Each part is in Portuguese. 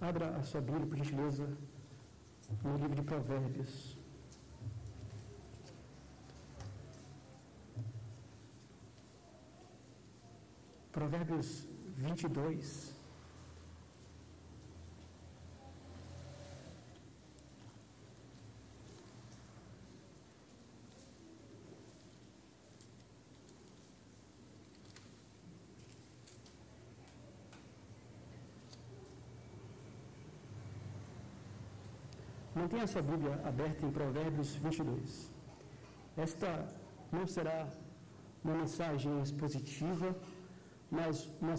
Abra a sua Bíblia, por gentileza, no livro de Provérbios. Provérbios 22. Mantenha a sua Bíblia aberta em Provérbios 22. Esta não será uma mensagem expositiva, mas uma,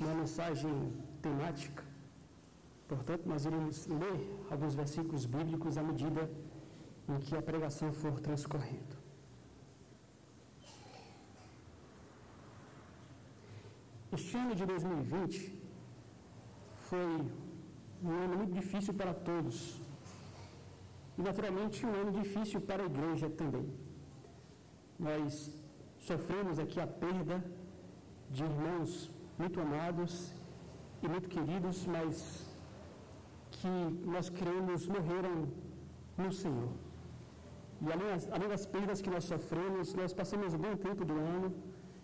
uma mensagem temática. Portanto, nós iremos ler alguns versículos bíblicos à medida em que a pregação for transcorrendo. Este ano de 2020 foi um ano muito difícil para todos e, naturalmente, um ano difícil para a igreja também. Nós sofremos aqui a perda de irmãos muito amados e muito queridos, mas que nós cremos morreram no Senhor. E além das, além das perdas que nós sofremos, nós passamos um bom tempo do ano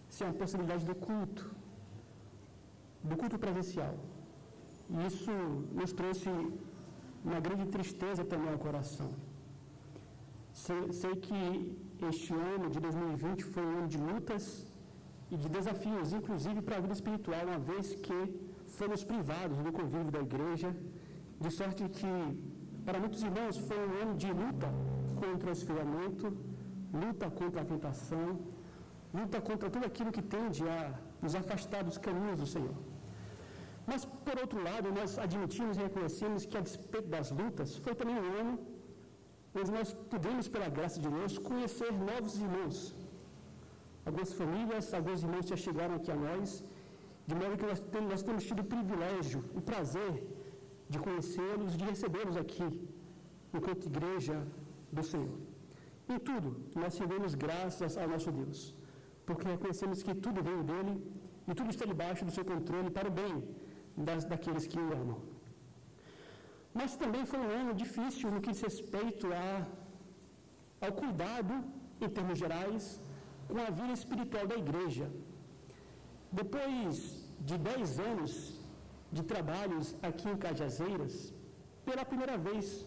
sem a possibilidade do culto, do culto presencial. E isso nos trouxe uma grande tristeza também ao coração. Sei, sei, que este ano de 2020 foi um ano de lutas e de desafios, inclusive para a vida espiritual, uma vez que fomos privados do convívio da igreja, de sorte que, para muitos irmãos, foi um ano de luta contra o esfriamento, luta contra a tentação, luta contra tudo aquilo que tende a nos afastar dos caminhos do Senhor. Mas, por outro lado, nós admitimos e reconhecemos que, a despeito das lutas, foi também um ano onde nós pudemos, pela graça de Deus, conhecer novos irmãos. Algumas famílias, alguns irmãos já chegaram aqui a nós, de modo que nós temos, nós temos tido o privilégio, o prazer de conhecê-los, de recebê-los aqui, enquanto igreja do Senhor. Em tudo, nós rendemos graças ao nosso Deus, porque reconhecemos que tudo veio dele e tudo está debaixo do seu controle para o bem das, daqueles que o amam. Mas também foi um ano difícil no que diz respeito a, ao cuidado, em termos gerais, com a vida espiritual da igreja. Depois de dez anos de trabalhos aqui em Cajazeiras, pela primeira vez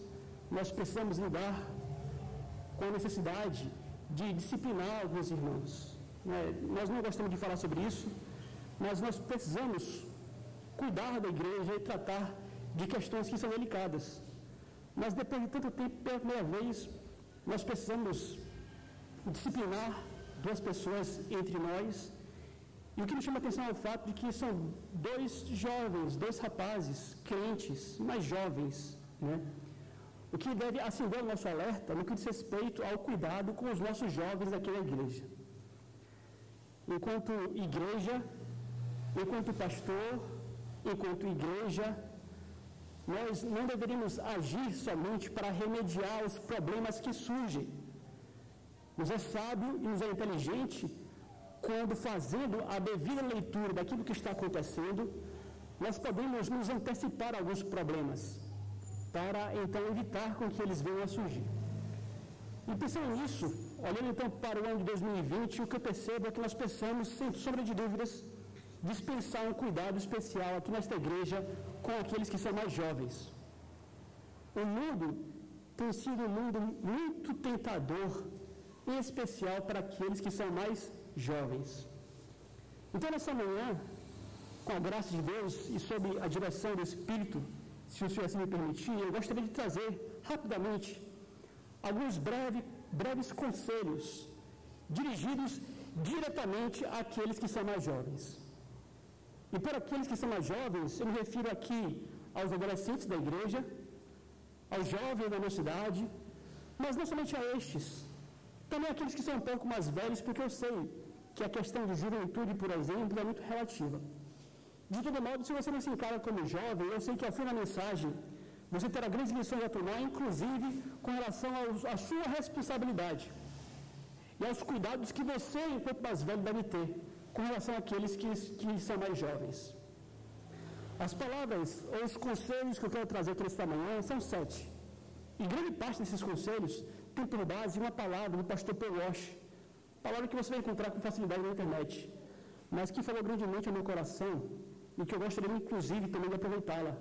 nós precisamos lidar com a necessidade de disciplinar alguns irmãos. É, nós não gostamos de falar sobre isso, mas nós precisamos cuidar da igreja e tratar de questões que são delicadas. Mas depois de tanto tempo, pela primeira vez, nós precisamos disciplinar duas pessoas entre nós. E o que me chama a atenção é o fato de que são dois jovens, dois rapazes, crentes, mais jovens, né? O que deve acender o nosso alerta no que diz respeito ao cuidado com os nossos jovens aqui na igreja. Enquanto igreja, enquanto pastor, enquanto igreja, nós não deveríamos agir somente para remediar os problemas que surgem. Nos é sábio e nos é inteligente quando, fazendo a devida leitura daquilo que está acontecendo, nós podemos nos antecipar a alguns problemas, para então evitar com que eles venham a surgir. E pensando nisso, olhando então para o ano de 2020, o que eu percebo é que nós pensamos, sem sombra de dúvidas, dispensar um cuidado especial aqui nesta igreja com aqueles que são mais jovens. O mundo tem sido um mundo muito tentador, em especial para aqueles que são mais jovens. Então, nessa manhã, com a graça de Deus e sob a direção do Espírito, se o Senhor assim me permitir, eu gostaria de trazer rapidamente alguns breve, breves conselhos dirigidos diretamente àqueles que são mais jovens. E por aqueles que são mais jovens, eu me refiro aqui aos adolescentes da igreja, aos jovens da mocidade, mas não somente a estes, também aqueles que são um pouco mais velhos, porque eu sei que a questão de juventude, por exemplo, é muito relativa. De todo modo, se você não se encara como jovem, eu sei que ao fim da mensagem você terá grandes lições a tomar, inclusive com relação à sua responsabilidade e aos cuidados que você, enquanto mais velho, deve ter com relação àqueles que, que são mais jovens. As palavras ou os conselhos que eu quero trazer aqui nesta manhã são sete. E grande parte desses conselhos tem por base uma palavra do pastor Paul Walsh, palavra que você vai encontrar com facilidade na internet, mas que falou grandemente ao meu coração e que eu gostaria, inclusive, também de aproveitá-la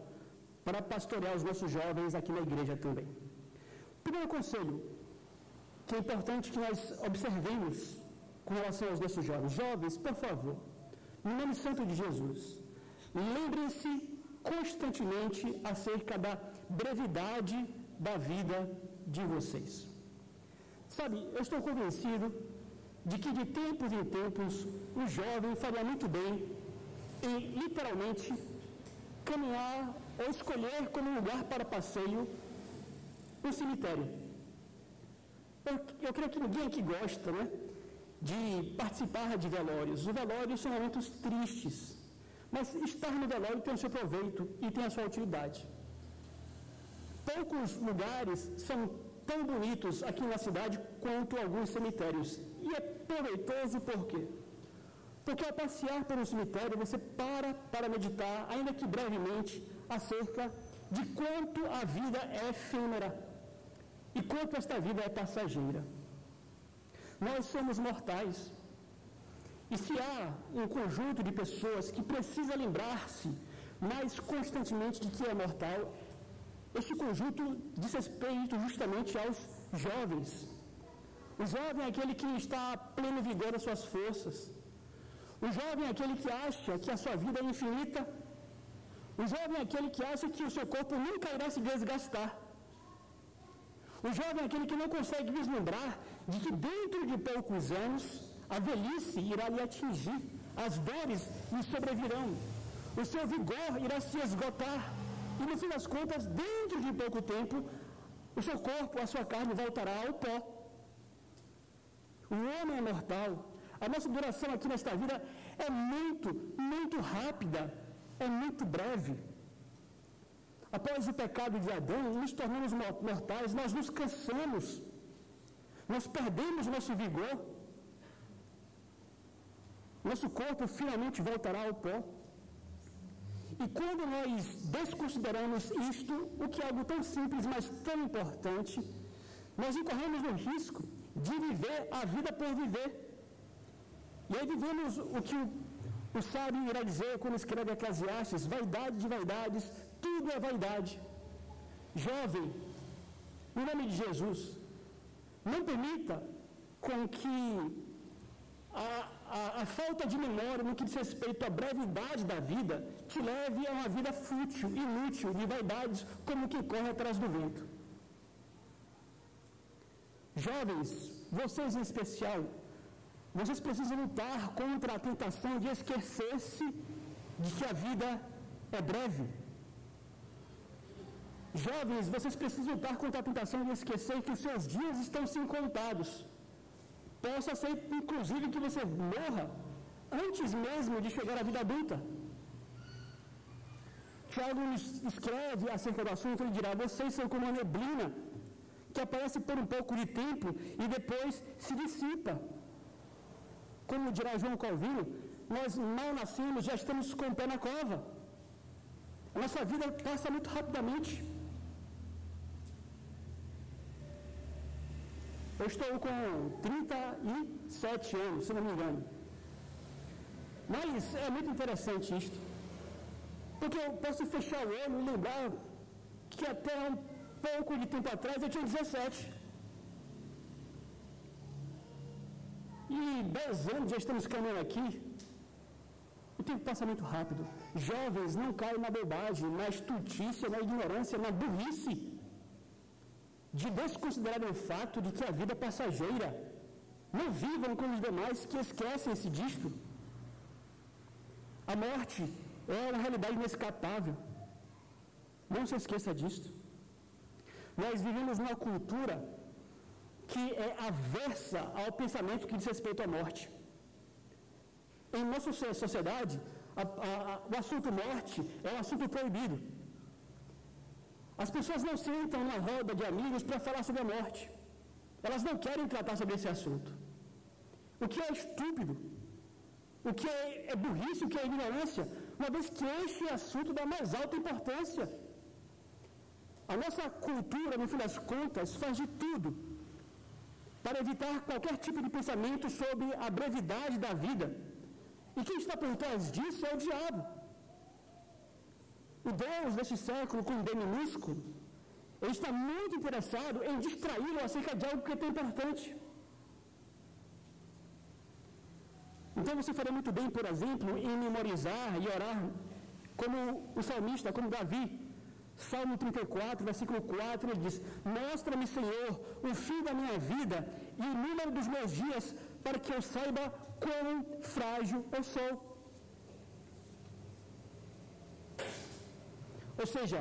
para pastorear os nossos jovens aqui na igreja também. Primeiro conselho, que é importante que nós observemos com relação aos nossos jovens. Jovens, por favor, no nome santo de Jesus, lembrem-se constantemente acerca da brevidade da vida de vocês. Sabe, eu estou convencido de que de tempos em tempos o jovem faria muito bem em literalmente caminhar ou escolher como lugar para passeio um cemitério. Eu, eu creio que ninguém aqui gosta, né? De participar de velórios. Os velórios são momentos tristes. Mas estar no velório tem o seu proveito e tem a sua utilidade. Poucos lugares são tão bonitos aqui na cidade quanto alguns cemitérios. E é proveitoso por quê? Porque ao passear pelo cemitério, você para para meditar, ainda que brevemente, acerca de quanto a vida é efêmera e quanto esta vida é passageira. Nós somos mortais. E se há um conjunto de pessoas que precisa lembrar-se mais constantemente de que é mortal, este conjunto diz respeito justamente aos jovens. O jovem é aquele que está a pleno vigor das suas forças. O jovem é aquele que acha que a sua vida é infinita. O jovem é aquele que acha que o seu corpo nunca irá se desgastar. O jovem é aquele que não consegue vislumbrar de que dentro de poucos anos a velhice irá lhe atingir, as dores lhe sobrevirão, o seu vigor irá se esgotar e no fim das contas, dentro de pouco tempo, o seu corpo, a sua carne voltará ao pó. O homem é mortal. A nossa duração aqui nesta vida é muito, muito rápida, é muito breve. Após o pecado de Adão, nos tornamos mortais, nós nos cansamos, nós perdemos nosso vigor, nosso corpo finalmente voltará ao pó. E quando nós desconsideramos isto, o que é algo tão simples, mas tão importante, nós incorremos no risco de viver a vida por viver. E aí vivemos o que o, o sábio irá dizer quando escreve Eclesiastes: vaidade de vaidades, tudo é vaidade. Jovem, no nome de Jesus, não permita com que a, a, a, falta de memória no que diz respeito à brevidade da vida te leve a uma vida fútil, inútil, de vaidades, como que corre atrás do vento. Jovens, vocês em especial, vocês precisam lutar contra a tentação de esquecer-se de que a vida é breve. Jovens, vocês precisam lutar contra a tentação de esquecer que os seus dias estão sim contados. Possa ser, inclusive, que você morra antes mesmo de chegar à vida adulta. Tiago escreve acerca do assunto, ele dirá: vocês são como uma neblina que aparece por um pouco de tempo e depois se dissipa. Como dirá João Calvino, nós mal nascemos, já estamos com o pé na cova. A nossa vida passa muito rapidamente. Eu estou com 37 anos, se não me engano. Mas é muito interessante isto. Porque eu posso fechar o olho e lembrar que até um pouco de tempo atrás eu tinha 17. E 10 anos já estamos caminhando aqui. O tempo passa muito rápido. Jovens não caem na bobagem, na estultícia, na ignorância, na burrice de desconsiderar o fato de que a vida é passageira. Não vivam como os demais que esquecem-se disto. A morte é uma realidade inescapável. Não se esqueça disto. Nós vivemos numa cultura que é aversa ao pensamento que diz respeito à morte. Em nossa sociedade, a, a, a, o assunto morte é um assunto proibido. As pessoas não sentam na roda de amigos para falar sobre a morte. Elas não querem tratar sobre esse assunto. O que é estúpido, o que é, é burrice, o que é ignorância, uma vez que este é assunto da mais alta importância. A nossa cultura, no fim das contas, faz de tudo para evitar qualquer tipo de pensamento sobre a brevidade da vida. E quem está por trás disso é o diabo. O Deus deste século, com D minúsculo, ele está muito interessado em distraí-lo acerca de algo que é tão importante. Então você faria muito bem, por exemplo, em memorizar e orar como o salmista, como Davi. Salmo 34, versículo 4, ele diz: Mostra-me, Senhor, o fim da minha vida e o número dos meus dias, para que eu saiba quão frágil eu sou. Ou seja,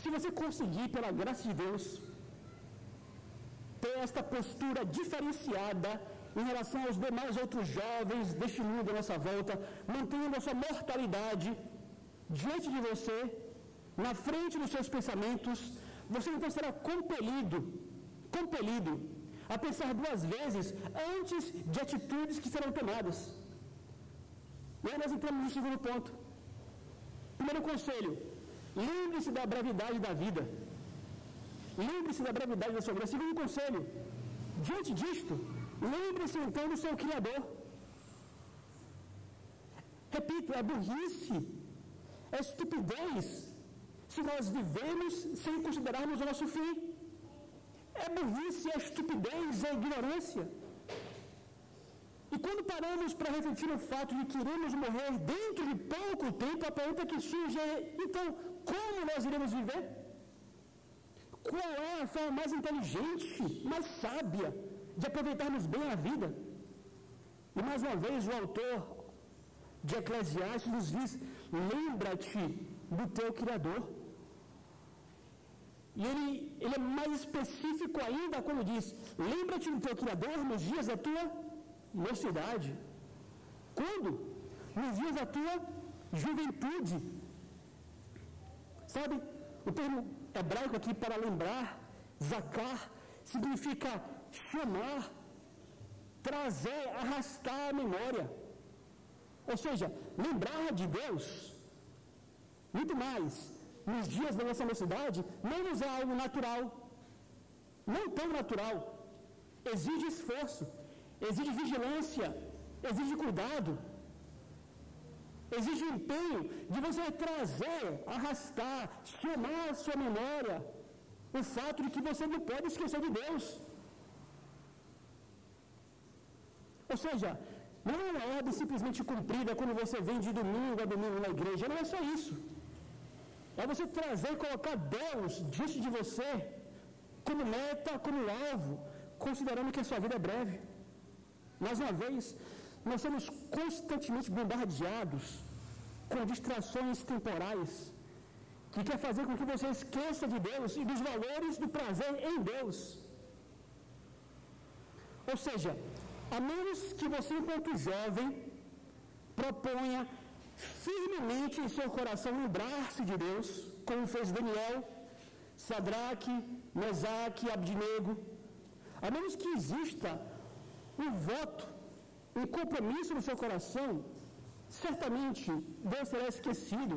se você conseguir, pela graça de Deus, ter esta postura diferenciada em relação aos demais outros jovens deste mundo à nossa volta, mantendo a sua mortalidade diante de você, na frente dos seus pensamentos, você então será compelido, compelido a pensar duas vezes antes de atitudes que serão tomadas. E aí nós entramos no segundo ponto. Primeiro conselho: lembre-se da brevidade da vida. Lembre-se da brevidade da sua vida. Segundo conselho: diante disto, lembre-se então do seu Criador. Repito, é burrice, é estupidez se nós vivemos sem considerarmos o nosso fim. É burrice, é estupidez, é ignorância. E quando paramos para refletir no fato de que iremos morrer dentro de pouco tempo, a pergunta que surge é: então, como nós iremos viver? Qual é a forma mais inteligente, mais sábia de aproveitarmos bem a vida? E mais uma vez, o autor de Eclesiastes nos diz: lembra-te do teu Criador. E ele, ele é mais específico ainda quando diz: lembra-te do teu Criador nos dias da tua mocidade. Quando? Nos dias da tua juventude. Sabe, o termo hebraico aqui para lembrar, zacar, significa chamar, trazer, arrastar a memória. Ou seja, lembrar de Deus, muito mais, nos dias da nossa mocidade, não nos é algo natural, não tão natural, exige esforço, exige vigilância, exige cuidado, exige empenho de você trazer, arrastar, somar à sua memória o fato de que você não pode esquecer de Deus. Ou seja, não é uma ordem simplesmente cumprida quando você vem de domingo a domingo na igreja, não é só isso. É você trazer colocar Deus diante de você como meta, como alvo, considerando que a sua vida é breve. Mais uma vez, nós somos constantemente bombardeados com distrações temporais que quer fazer com que você esqueça de Deus e dos valores do prazer em Deus. Ou seja, a menos que você, enquanto jovem, proponha firmemente em seu coração lembrar-se de Deus, como fez Daniel, Sadraque, Mesaque, Abdinego, a menos que exista um voto, um compromisso no seu coração, certamente Deus será esquecido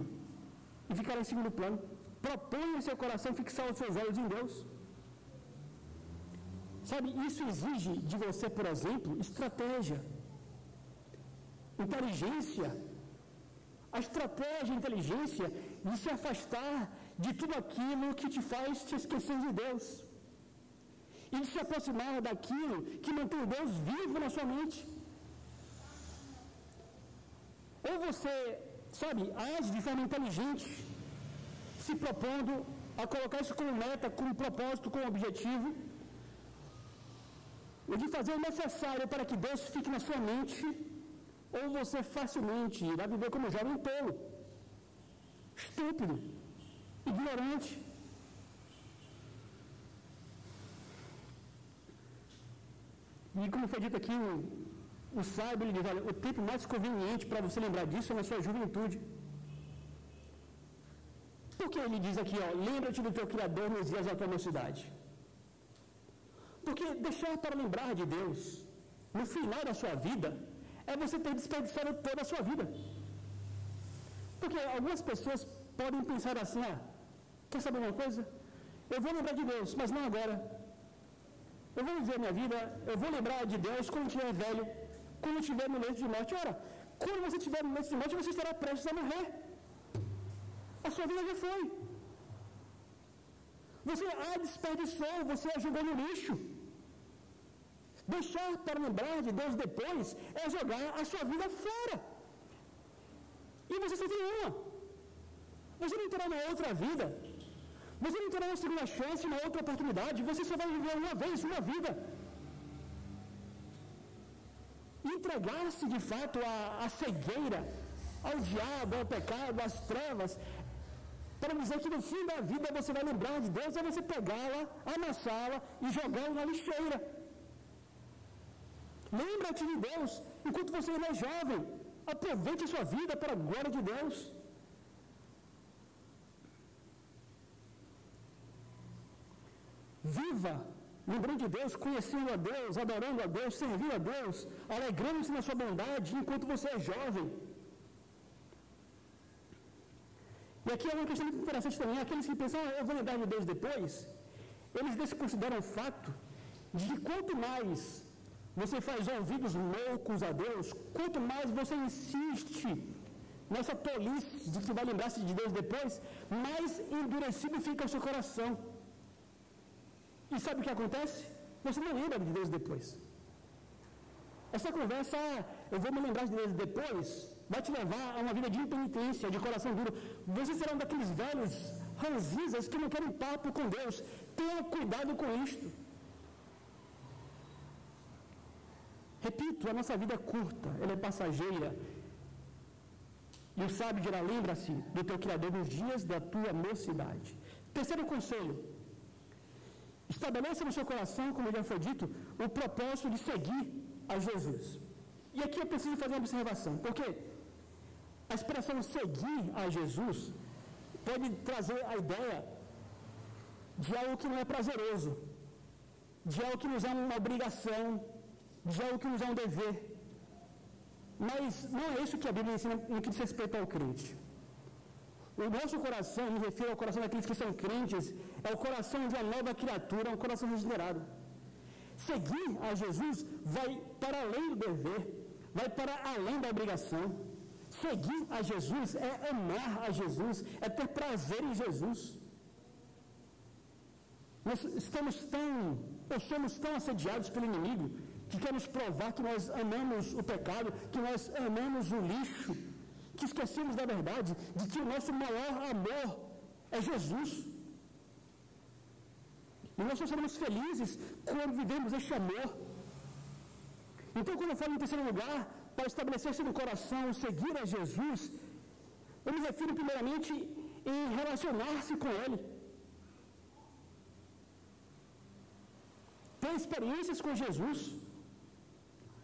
e ficará em segundo plano. Proponha em seu coração fixar os seus olhos em Deus. Sabe, isso exige de você, por exemplo, estratégia, inteligência. A estratégia e inteligência de se afastar de tudo aquilo que te faz te esquecer de Deus. E de se aproximar daquilo que mantém Deus vivo na sua mente. Ou você, sabe, age de forma inteligente, se propondo a colocar isso como meta, como propósito, como objetivo, e de fazer o necessário para que Deus fique na sua mente, ou você facilmente irá viver como jovem tolo, estúpido, ignorante. E como foi dito aqui, o, sábio ele diz, olha, o tempo mais conveniente para você lembrar disso é na sua juventude. Por que ele diz aqui, ó, lembra-te do teu Criador nos dias da tua mocidade? Porque deixar para lembrar de Deus no final da sua vida é você ter desperdiçado toda a sua vida. Porque algumas pessoas podem pensar assim, ah, quer saber uma coisa? Eu vou lembrar de Deus, mas não agora. Eu vou viver minha vida, eu vou lembrar de Deus quando estiver velho, quando estiver no leito de morte. Ora, quando você estiver no leito de morte, você estará prestes a morrer. A sua vida já foi. Você a desperdiçou, você a jogou no lixo. Deixar para lembrar de Deus depois é jogar a sua vida fora. E você só tem uma. Você não terá uma outra vida. Você não terá uma segunda chance, uma outra oportunidade. Você só vai viver uma vez, uma vida. Entregar-se de fato à, à cegueira, ao diabo, ao pecado, às trevas, para dizer que no fim da vida você vai lembrar de Deus, é você pegá-la, amassá-la e jogá-la na lixeira. Lembra-te de Deus enquanto você ainda é jovem. Aproveite a sua vida para a glória de Deus. Viva lembrando de Deus, conhecendo a Deus, adorando a Deus, servindo a Deus, alegrando-se na sua bondade enquanto você é jovem. E aqui é uma questão muito interessante também, aqueles que pensam, ah, eu vou lembrar de Deus depois, eles desconsideram o fato de que quanto mais você faz ouvidos loucos a Deus, quanto mais você insiste nessa tolice de que vai lembrar-se de Deus depois, mais endurecido fica o seu coração. E sabe o que acontece? Você não lembra de Deus depois. Essa conversa, ah, eu vou me lembrar de Deus depois, vai te levar a uma vida de impenitência, de coração duro. Você será um daqueles velhos ranzizas que não querem papo com Deus. Tenha cuidado com isto. Repito, a nossa vida é curta, ela é passageira. E o sábio dirá: lembra-se do teu Criador nos dias da tua mocidade. Terceiro conselho: estabeleça no seu coração, como já foi dito, o propósito de seguir a Jesus. E aqui eu preciso fazer uma observação, porque a expressão seguir a Jesus pode trazer a ideia de algo que não é prazeroso, de algo que nos é uma obrigação, de algo que nos é um dever. Mas não é isso que a Bíblia ensina no que diz respeito ao crente. O nosso coração, me refiro ao coração daqueles que são crentes, é o coração de uma nova criatura, um coração regenerado. Seguir a Jesus vai para além do dever, vai para além da obrigação. Seguir a Jesus é amar a Jesus, é ter prazer em Jesus. Nós estamos tão, ou somos tão assediados pelo inimigo, que quer nos provar que nós amamos o pecado, que nós amamos o lixo, que esquecemos da verdade, de que o nosso maior amor é Jesus. E nós só seremos felizes quando vivemos este amor. Então, quando eu falo em terceiro lugar, para estabelecer-se no coração, seguir a Jesus, eu me refiro primeiramente em relacionar-se com Ele. Ter experiências com Jesus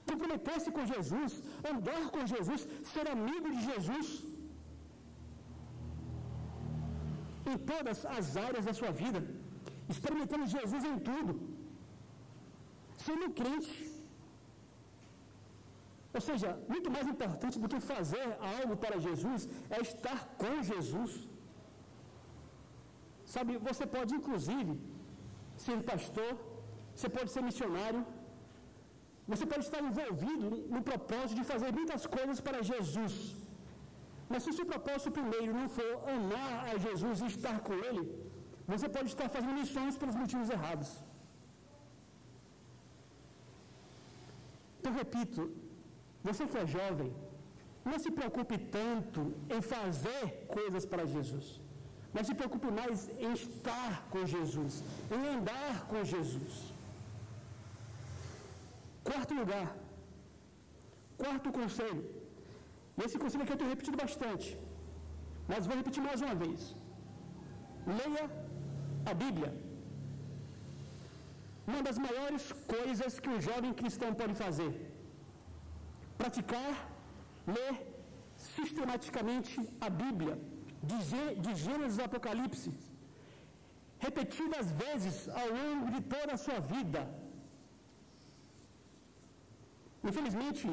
comprometer-se com Jesus, andar com Jesus, ser amigo de Jesus. Em todas as áreas da sua vida, experimentando Jesus em tudo, sendo crente. Ou seja, muito mais importante do que fazer algo para Jesus é estar com Jesus. Sabe, você pode inclusive ser pastor, você pode ser missionário, você pode estar envolvido no propósito de fazer muitas coisas para Jesus. Mas se o seu propósito primeiro não for amar a Jesus e estar com Ele, você pode estar fazendo missões pelos motivos errados. Então, repito, você que é jovem, não se preocupe tanto em fazer coisas para Jesus, mas se preocupe mais em estar com Jesus, em andar com Jesus. Quarto lugar, quarto conselho. E esse conselho aqui eu tenho repetido bastante, mas vou repetir mais uma vez. Leia a Bíblia. Uma das maiores coisas que um jovem cristão pode fazer: praticar, ler sistematicamente a Bíblia, de, Gênesis a Apocalipse, repetidas vezes ao longo de toda a sua vida Infelizmente,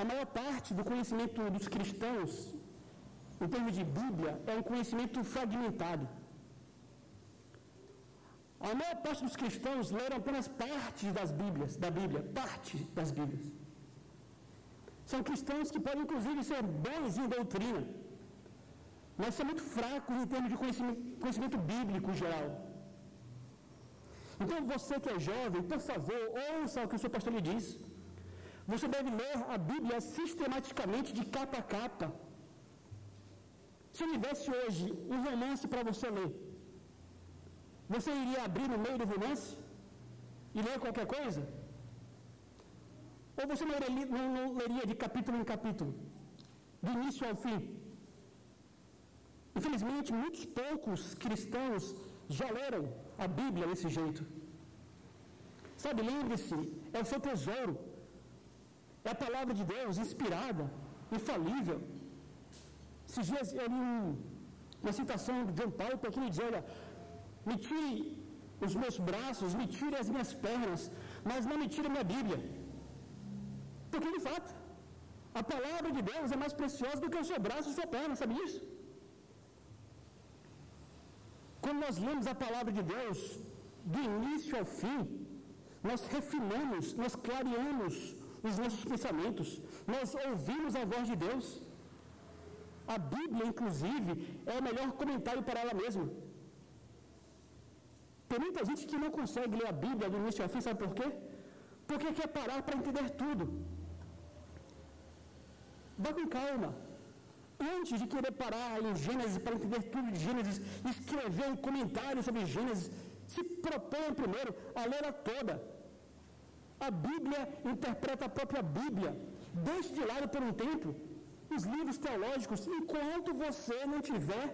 a maior parte do conhecimento dos cristãos em termos de Bíblia, é um conhecimento fragmentado. A maior parte dos cristãos leram apenas partes das Bíblias, da Bíblia, parte das Bíblias. São cristãos que podem, inclusive, ser bons em doutrina, mas são muito fracos em termos de conhecimento, conhecimento bíblico geral. Então, você que é jovem, por favor, ouça o que o seu pastor lhe diz. Você deve ler a Bíblia sistematicamente, de capa a capa. Se eu lhe desse hoje um romance para você ler, você iria abrir no meio do romance e ler qualquer coisa? Ou você não leria, não, não leria de capítulo em capítulo, do início ao fim? Infelizmente, muitos poucos cristãos já leram a Bíblia desse jeito. Sabe, lembre-se, é o seu tesouro. É a palavra de Deus inspirada, infalível. Esses dias eu li um, uma citação de John Piper que ele diz, olha, me tire os meus braços, me tire as minhas pernas, mas não me tire a minha Bíblia. Porque de fato, a palavra de Deus é mais preciosa do que o seu braço e a sua perna, sabe disso? Quando nós lemos a palavra de Deus, do início ao fim, nós refinamos, nós clareamos os nossos pensamentos, nós ouvimos a voz de Deus. A Bíblia, inclusive, é o melhor comentário para ela mesma. Tem muita gente que não consegue ler a Bíblia do início ao fim, sabe por quê? Porque quer parar para entender tudo. Vá com calma. Antes de querer parar em Gênesis para entender tudo de Gênesis, escrever um comentário sobre Gênesis, se proponha primeiro a ler a toda. A Bíblia interpreta a própria Bíblia. Deixe de lado por um tempo os livros teológicos enquanto você não tiver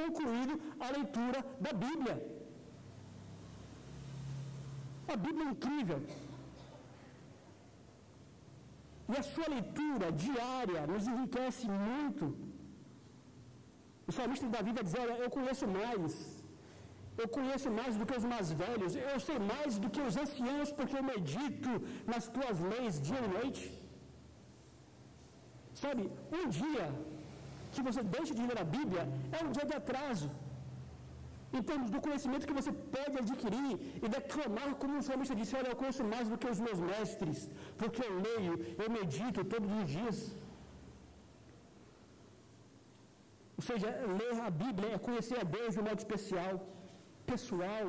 concluído a leitura da Bíblia. A Bíblia é incrível. E a sua leitura diária nos enriquece muito. O salmista Davi vai dizer: Olha, eu conheço mais. Eu conheço mais do que os mais velhos. Eu sei mais do que os anciãos, porque eu medito nas tuas leis dia e noite. Sabe, um dia que você deixa de ler a Bíblia é um dia de atraso. Em termos do conhecimento que você pode adquirir e declamar, como o salmista disse: Olha, eu conheço mais do que os meus mestres, porque eu leio, eu medito todos os dias. Ou seja, ler a Bíblia é conhecer a Deus de um modo especial, pessoal,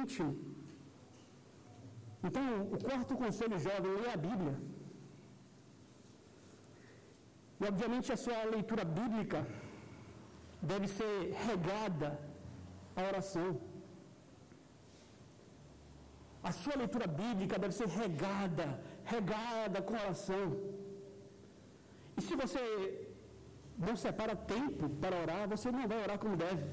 íntimo. Então, o quarto conselho jovem, ler a Bíblia. E, obviamente, a sua leitura bíblica deve ser regada à oração. A sua leitura bíblica deve ser regada, regada com oração. E se você não separa tempo para orar, você não vai orar como deve.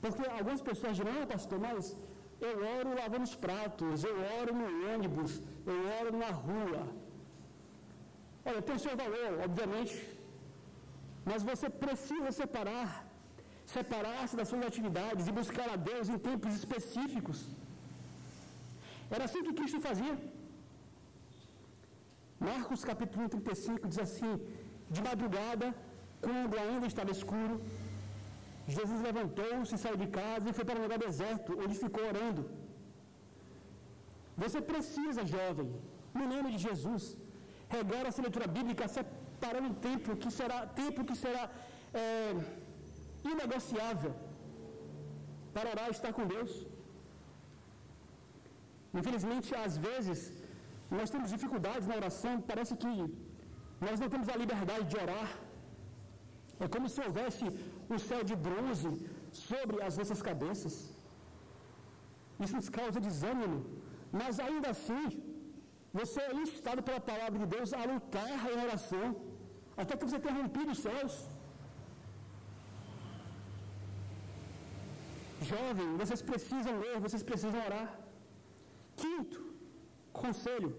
Porque algumas pessoas dirão, ah, pastor, mas eu oro lavando os pratos, eu oro no ônibus, eu oro na rua. Olha, tem o seu valor, obviamente, mas você precisa separar, separar-se das suas atividades e buscar a Deus em tempos específicos. Era assim que Cristo fazia. Marcos capítulo 35 diz assim: De madrugada, quando ainda estava escuro, Jesus levantou-se, saiu de casa e foi para um lugar deserto, onde ficou orando. Você precisa, jovem, no nome de Jesus, regar essa leitura bíblica, separando um tempo que será, tempo que será é, inegociável para orar e estar com Deus. Infelizmente, às vezes, nós temos dificuldades na oração, parece que nós não temos a liberdade de orar. É como se houvesse um céu de bronze sobre as nossas cabeças. Isso nos causa desânimo. Mas ainda assim, você é instado pela palavra de Deus a lutar em oração, até que você tenha rompido os céus. Jovem, vocês precisam ler, vocês precisam orar. Quinto, conselho.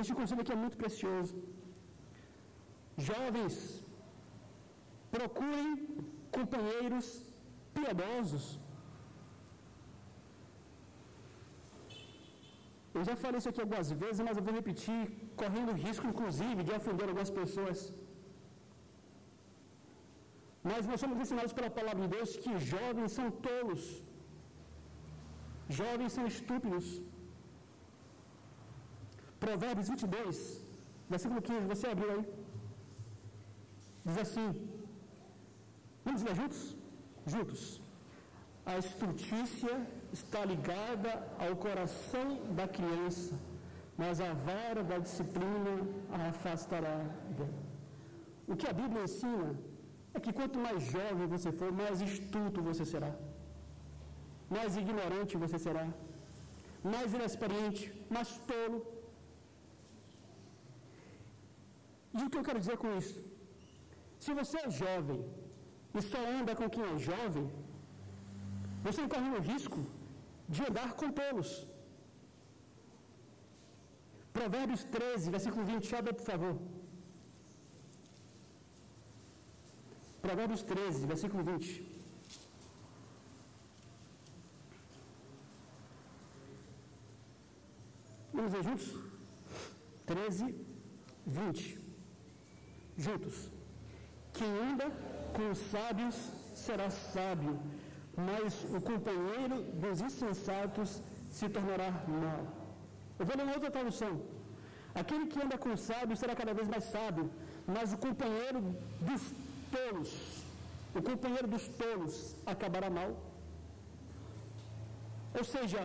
Este conselho aqui é muito precioso. Jovens, procurem companheiros piedosos. Eu já falei isso aqui algumas vezes, mas eu vou repetir, correndo risco, inclusive, de ofender algumas pessoas. Mas nós somos ensinados pela palavra de Deus que jovens são tolos. Jovens são estúpidos. Provérbios 22, versículo 15, você abriu aí. Diz assim: Vamos ler juntos? Juntos. A estultícia está ligada ao coração da criança, mas a vara da disciplina a afastará dela. O que a Bíblia ensina é que quanto mais jovem você for, mais estulto você será, mais ignorante você será, mais inexperiente, mais tolo. E o que eu quero dizer com isso? Se você é jovem e só anda com quem é jovem, você corre o risco de andar com tolos. Provérbios 13, versículo 20, abre por favor. Provérbios 13, versículo 20. Vamos ver juntos? 13, 20. Juntos. Quem anda com os sábios será sábio, mas o companheiro dos insensatos se tornará mau. Eu vou ler uma outra tradução. Aquele que anda com os sábios será cada vez mais sábio, mas o companheiro dos tolos, o companheiro dos tolos acabará mal. Ou seja,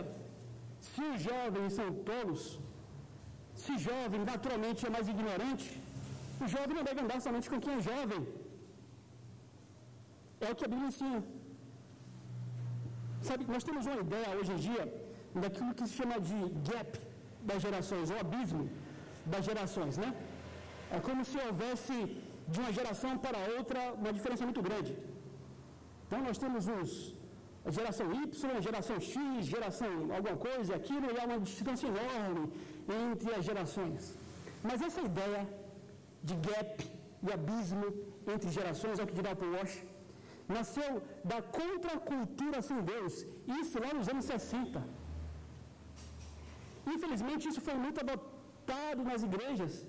se os jovens são tolos, se jovem naturalmente é mais ignorante, o jovem não deve andar somente com quem é jovem. É o que a Bíblia ensina. Sabe, nós temos uma ideia hoje em dia daquilo que se chama de gap das gerações, ou abismo das gerações, né? É como se houvesse de uma geração para outra uma diferença muito grande. Então nós temos os, a geração Y, a geração X, geração alguma coisa, aquilo, e há uma distância enorme entre as gerações. Mas essa ideia de gap e abismo entre gerações, é o que dirá o Wash, nasceu da contracultura sem Deus, isso lá nos anos 60. Infelizmente, isso foi muito adotado nas igrejas.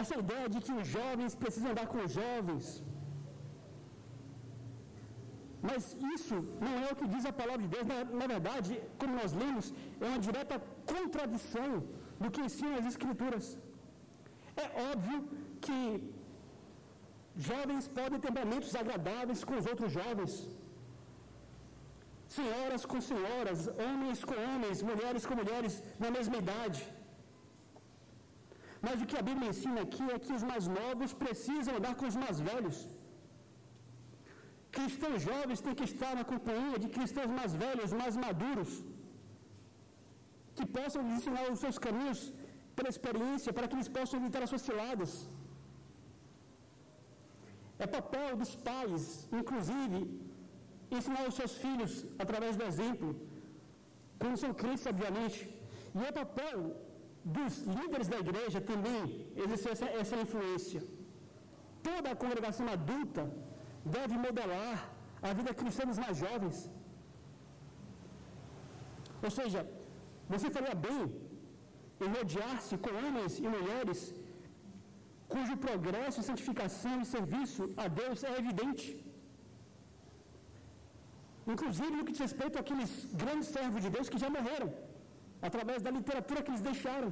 Essa ideia de que os jovens precisam andar com os jovens. Mas isso não é o que diz a palavra de Deus. Na, na verdade, como nós lemos, é uma direta contradição do que ensinam as Escrituras. É óbvio que jovens podem ter momentos agradáveis com os outros jovens. Senhoras com senhoras, homens com homens, mulheres com mulheres na mesma idade. Mas o que a Bíblia ensina aqui é que os mais novos precisam andar com os mais velhos. Cristãos jovens têm que estar na companhia de cristãos mais velhos, mais maduros, que possam lhes ensinar os seus caminhos pela experiência, para que eles possam evitar as suas ciladas. É papel dos pais, inclusive, ensinar os seus filhos através do exemplo, quando são crentes, obviamente. E é papel dos líderes da igreja também exercer essa, essa influência. Toda a congregação adulta deve modelar a vida cristã dos mais jovens. Ou seja, você faria bem em rodear-se com homens e mulheres cujo progresso, santificação e serviço a Deus é evidente. Inclusive no que diz respeito àqueles grandes servos de Deus que já morreram, através da literatura que eles deixaram.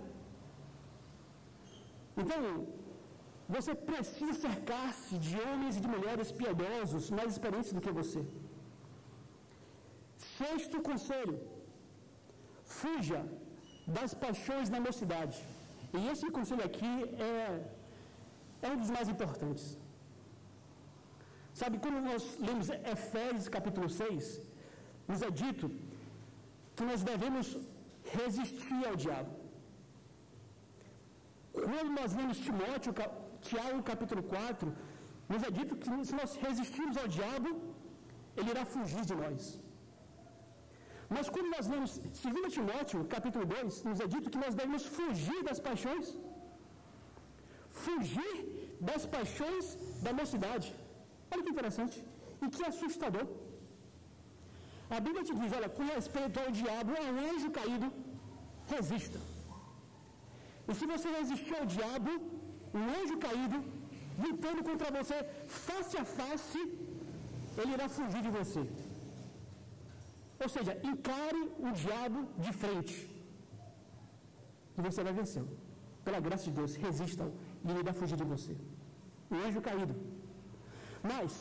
Então, você precisa cercar-se de homens e de mulheres piedosos, mais experientes do que você. Sexto conselho: fuja das paixões da mocidade. E esse conselho aqui é, é um dos mais importantes. Sabe, quando nós lemos Efésios capítulo 6, nos é dito que nós devemos resistir ao diabo. Quando nós lemos Timóteo, Tiago capítulo 4, nos é dito que se nós resistirmos ao diabo, ele irá fugir de nós. Mas quando nós lemos 2 Timóteo capítulo 2, nos é dito que nós devemos fugir das paixões. Fugir das paixões da mocidade. Olha que interessante. E que assustador. A Bíblia te diz, olha, com respeito ao diabo, ao anjo caído, resista. E se você resistir ao diabo, o anjo caído lutando contra você face a face, ele irá fugir de você. Ou seja, encare o diabo de frente. E você vai vencê-lo. Pela graça de Deus, resista-o e ele irá fugir de você. O anjo caído. Mas,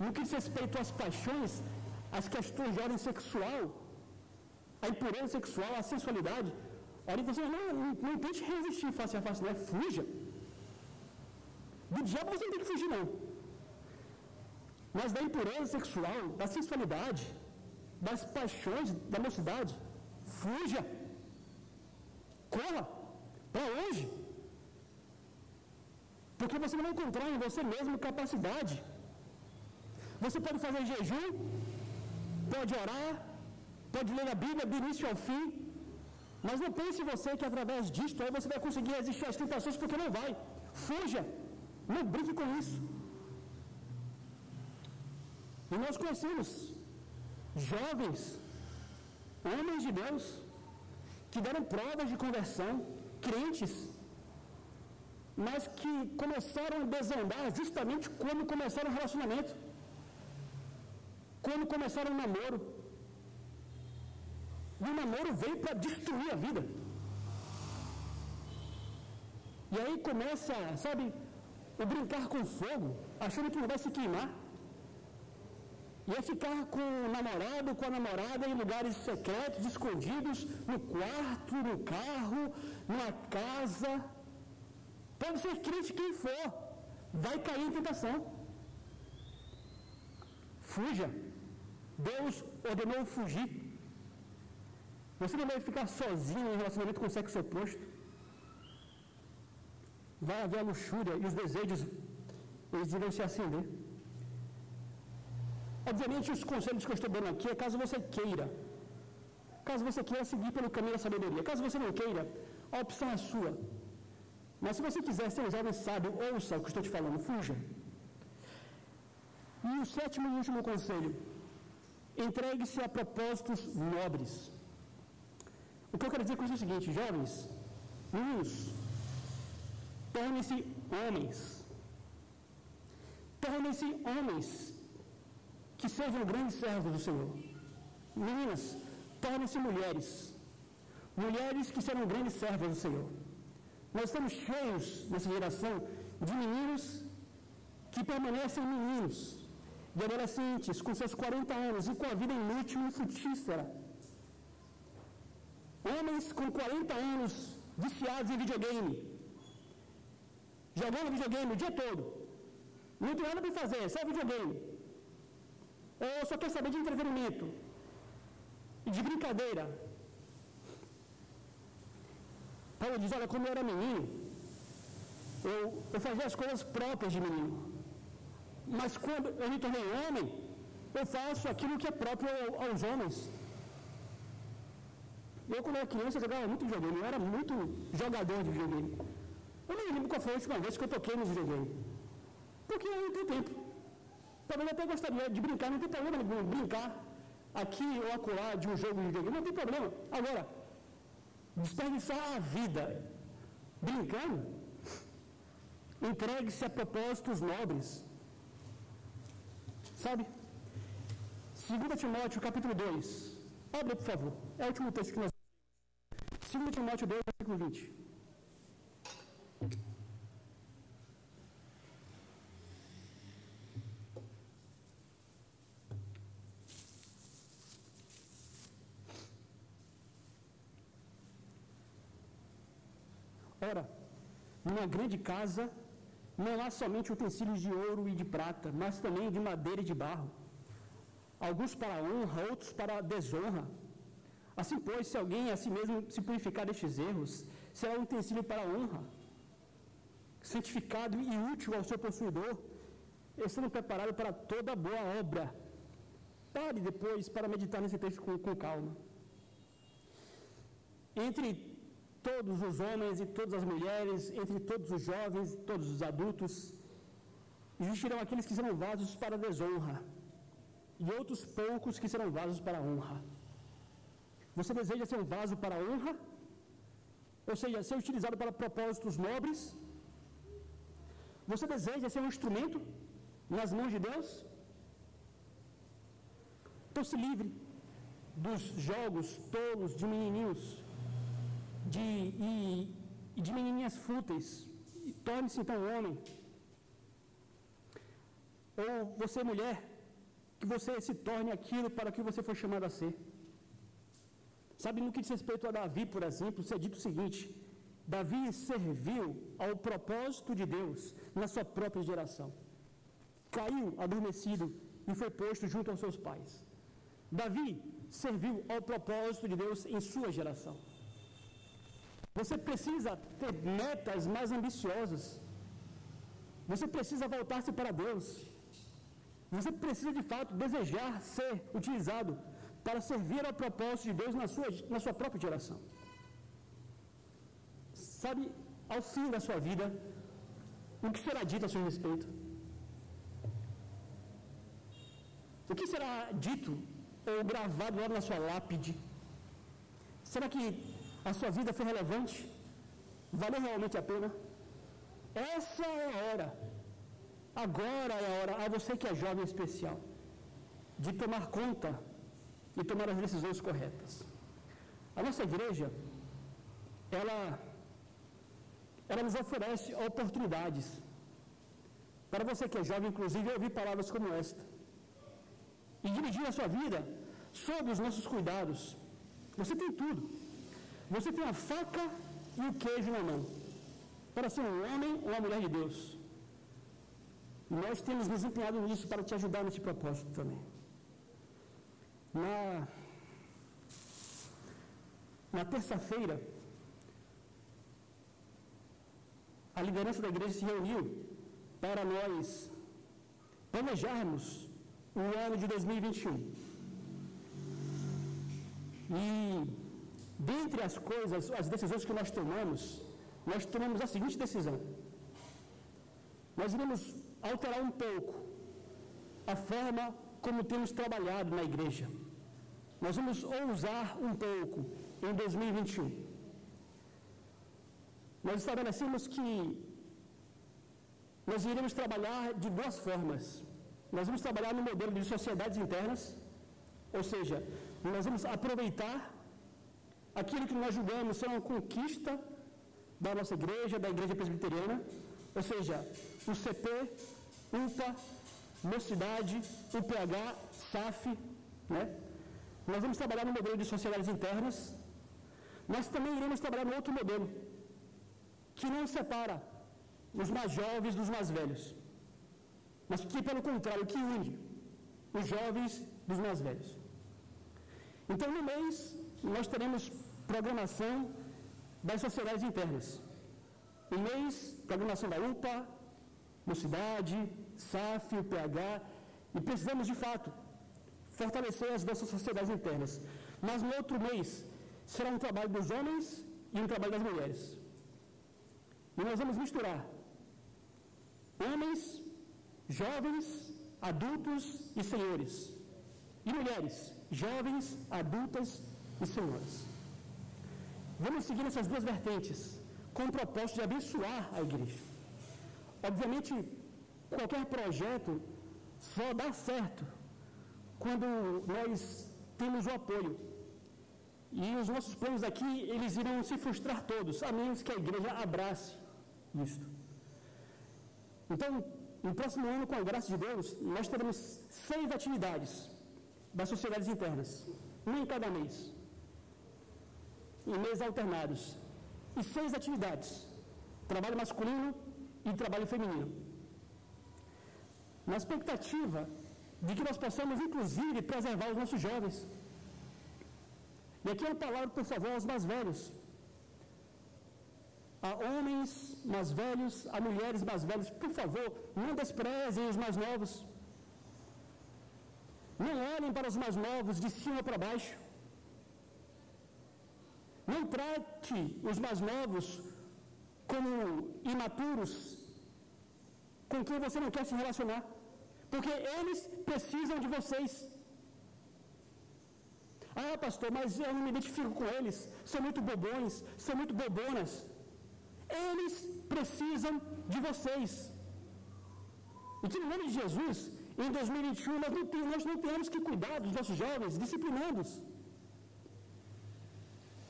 no que diz respeito às paixões, às questões de ordem sexual, a impureza sexual, a sensualidade, a orientação não, não, não tente resistir face a face, não é fuja. Do diabo você não tem que fugir, não. Mas da impureza sexual, da sensualidade, das paixões da mocidade, fuja. Corra para longe. Porque você não encontrar em você mesmo capacidade. Você pode fazer jejum, pode orar, pode ler a Bíblia do início ao fim, mas não pense você que através disto aí você vai conseguir resistir às tentações, porque não vai. Fuja. Não brinque com isso. E nós conhecemos jovens, homens de Deus, que deram provas de conversão, crentes, mas que começaram a desandar justamente quando começaram o relacionamento, quando começaram o namoro. E o namoro veio para destruir a vida. E aí começa, sabe, o brincar com fogo, achando que não vai se queimar. E é ficar com o namorado, com a namorada em lugares secretos, escondidos, no quarto, no carro, numa casa. Pode ser crente quem for, vai cair em tentação. Fuja. Deus ordenou fugir. Você não vai ficar sozinho em relacionamento com o sexo oposto. Vai haver a luxúria e os desejos, eles irão se acender. Obviamente, os conselhos que eu estou dando aqui é caso você queira. Caso você queira seguir pelo caminho da sabedoria. Caso você não queira, a opção é sua. Mas se você quiser ser um jovem sábio, ouça o que estou te falando, fuja. E o sétimo e último conselho: entregue-se a propósitos nobres. O que eu quero dizer com isso é o seguinte, jovens, meninos, tornem-se homens. Tornem-se homens que sejam grandes servos do Senhor. Meninas, tornem-se mulheres. Mulheres que serão grandes servas do Senhor. Nós estamos cheios nessa geração de meninos que permanecem meninos, de adolescentes com seus 40 anos e com a vida inútil e frutífera. Homens com 40 anos viciados em videogame, jogando videogame o dia todo. Não tem nada para fazer, só videogame. Ou só quer saber de entretenimento e de brincadeira. Paulo diz, olha, quando eu era menino, eu, eu fazia as coisas próprias de menino. Mas quando eu me tornei homem, eu faço aquilo que é próprio aos homens. Eu, quando era criança, jogava muito videogame. Eu era muito jogador de videogame. Eu nem lembro qual foi a última vez que eu toquei no videogame. Porque eu não tenho tempo. Talvez até gostaria de brincar, não tem problema nenhum brincar aqui ou acolá de um jogo de videogame, não tem problema. Agora, desperdiçar a vida brincando, entregue-se a propósitos nobres. Sabe? 2 Timóteo capítulo 2. Abre, por favor. É o último texto que nós 2 Timóteo 2, versículo 20. Ora, numa grande casa não há somente utensílios de ouro e de prata, mas também de madeira e de barro. Alguns para honra, outros para desonra. Assim, pois, se alguém a si mesmo se purificar destes erros, será um utensílio para honra, santificado e útil ao seu possuidor, estando preparado para toda boa obra. Pare depois para meditar nesse texto com, com calma. Entre todos os homens e todas as mulheres, entre todos os jovens e todos os adultos, existirão aqueles que serão vasos para desonra, e outros poucos que serão vasos para honra. Você deseja ser um vaso para honra? Ou seja, ser utilizado para propósitos nobres? Você deseja ser um instrumento nas mãos de Deus? Então se livre dos jogos tolos de menininhos de, e, e de menininhas fúteis. Torne-se então homem. Ou você, mulher, que você se torne aquilo para que você foi chamado a ser. Sabe, no que diz respeito a Davi, por exemplo, se é dito o seguinte: Davi serviu ao propósito de Deus na sua própria geração. Caiu adormecido e foi posto junto aos seus pais. Davi serviu ao propósito de Deus em sua geração. Você precisa ter metas mais ambiciosas. Você precisa voltar-se para Deus. Você precisa de fato desejar ser utilizado para servir ao propósito de Deus na sua, na sua própria geração. Sabe, ao fim da sua vida, o que será dito a seu respeito? O que será dito ou gravado lá na sua lápide? Será que a sua vida foi relevante? Valeu realmente a pena? Essa é a hora. Agora é a hora, a você que é jovem especial, de tomar conta e tomar as decisões corretas. A nossa igreja, ela, ela nos oferece oportunidades. Para você que é jovem, inclusive, ouvir palavras como esta. E dirigir a sua vida sob os nossos cuidados. Você tem tudo. Você tem a faca e o queijo na mão. Para ser um homem ou uma mulher de Deus. Nós temos nos empenhado nisso para te ajudar nesse propósito também. Na, na terça-feira, a liderança da igreja se reuniu para nós planejarmos o ano de 2021. E, dentre as coisas, as decisões que nós tomamos, nós tomamos a seguinte decisão: nós iremos alterar um pouco a forma como temos trabalhado na igreja. Nós vamos ousar um pouco em 2021. Nós estabelecemos que nós iremos trabalhar de duas formas. Nós vamos trabalhar no modelo de sociedades internas, ou seja, nós vamos aproveitar aquilo que nós julgamos ser uma conquista da nossa igreja, da igreja presbiteriana, ou seja, o CP, UPA, Mocidade, UPH, SAF, né? Nós vamos trabalhar no modelo de sociedades internas. Nós também iremos trabalhar no outro modelo, que não separa os mais jovens dos mais velhos, mas que, pelo contrário, que une os jovens dos mais velhos. Então, no mês, nós teremos programação das sociedades internas. Um mês, programação da UPA, Mocidade, SAF, UPH, e precisamos, de fato, fortalecer as nossas sociedades internas. Mas no outro mês, será um trabalho dos homens e um trabalho das mulheres. E nós vamos misturar homens, jovens, adultos e senhores. E mulheres, jovens, adultas e senhoras. Vamos seguir essas duas vertentes com o propósito de abençoar a igreja. Obviamente, qualquer projeto só dá certo quando nós temos o apoio. E os nossos planos aqui, eles irão se frustrar todos, a menos que a igreja abrace isto. Então, no próximo ano, com a graça de Deus, nós teremos seis atividades das sociedades internas, uma em cada mês, em meses alternados, e seis atividades: trabalho masculino e trabalho feminino. Na expectativa de que nós possamos, inclusive, preservar os nossos jovens. E aqui é uma palavra, por favor, aos mais velhos. A homens mais velhos, a mulheres mais velhas, por favor, não desprezem os mais novos. Não olhem para os mais novos de cima para baixo. Não trate os mais novos como imaturos, com quem você não quer se relacionar. Porque eles precisam de vocês. Ah, pastor, mas eu não me identifico com eles. São muito bobões, são muito bobonas. Eles precisam de vocês. E que no nome de Jesus, em 2021, nós não, nós não temos que cuidar dos nossos jovens, disciplinando-os.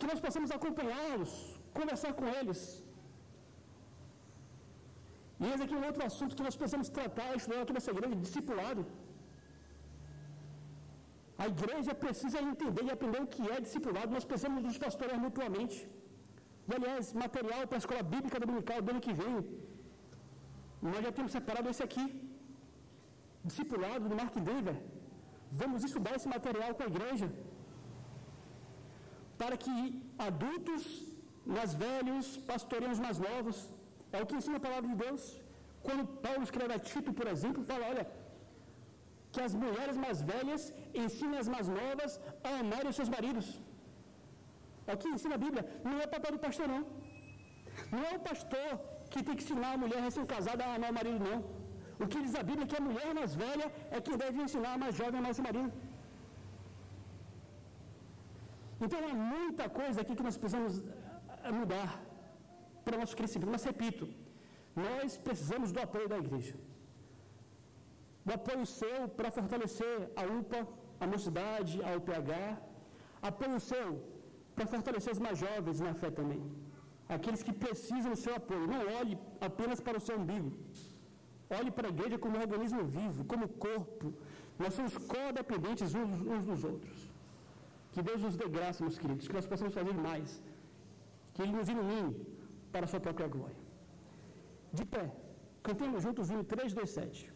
Que nós possamos acompanhá-los, conversar com eles. E esse aqui é um outro assunto que nós precisamos tratar, estudar aqui nessa igreja, discipulado. A igreja precisa entender e aprender o que é discipulado. Nós precisamos nos pastorear mutuamente. E, aliás, material para a escola bíblica dominical do ano que vem. Nós já temos separado esse aqui. Discipulado do Mark Dever. Vamos estudar esse material com a igreja. Para que adultos, mais velhos, pastoreiem os mais novos. É o que ensina a palavra de Deus. Quando Paulo escreve a Tito, por exemplo, fala: olha, que as mulheres mais velhas ensinem as mais novas a amarem os seus maridos. É o que ensina a Bíblia. Não é papel do pastor, não. Não é o pastor que tem que ensinar a mulher recém-casada a amar o marido, não. O que diz a Bíblia é que a mulher mais velha é quem deve ensinar a mais jovem a amar o seu marido. Então há muita coisa aqui que nós precisamos eh, mudar para o nosso crescimento. Mas repito, nós precisamos do apoio da igreja o apoio seu para fortalecer a UPA, a mocidade, a UPH, apoio seu para fortalecer os mais jovens na fé também. Aqueles que precisam do seu apoio. Não olhe apenas para o seu umbigo. Olhe para a igreja como um organismo vivo, como corpo. Nós somos codependentes uns dos outros. Que Deus nos dê graça, meus queridos, que nós possamos fazer mais. Que Ele nos ilumine para a sua própria glória. De pé, cantemos juntos o hino 3, 2, 7.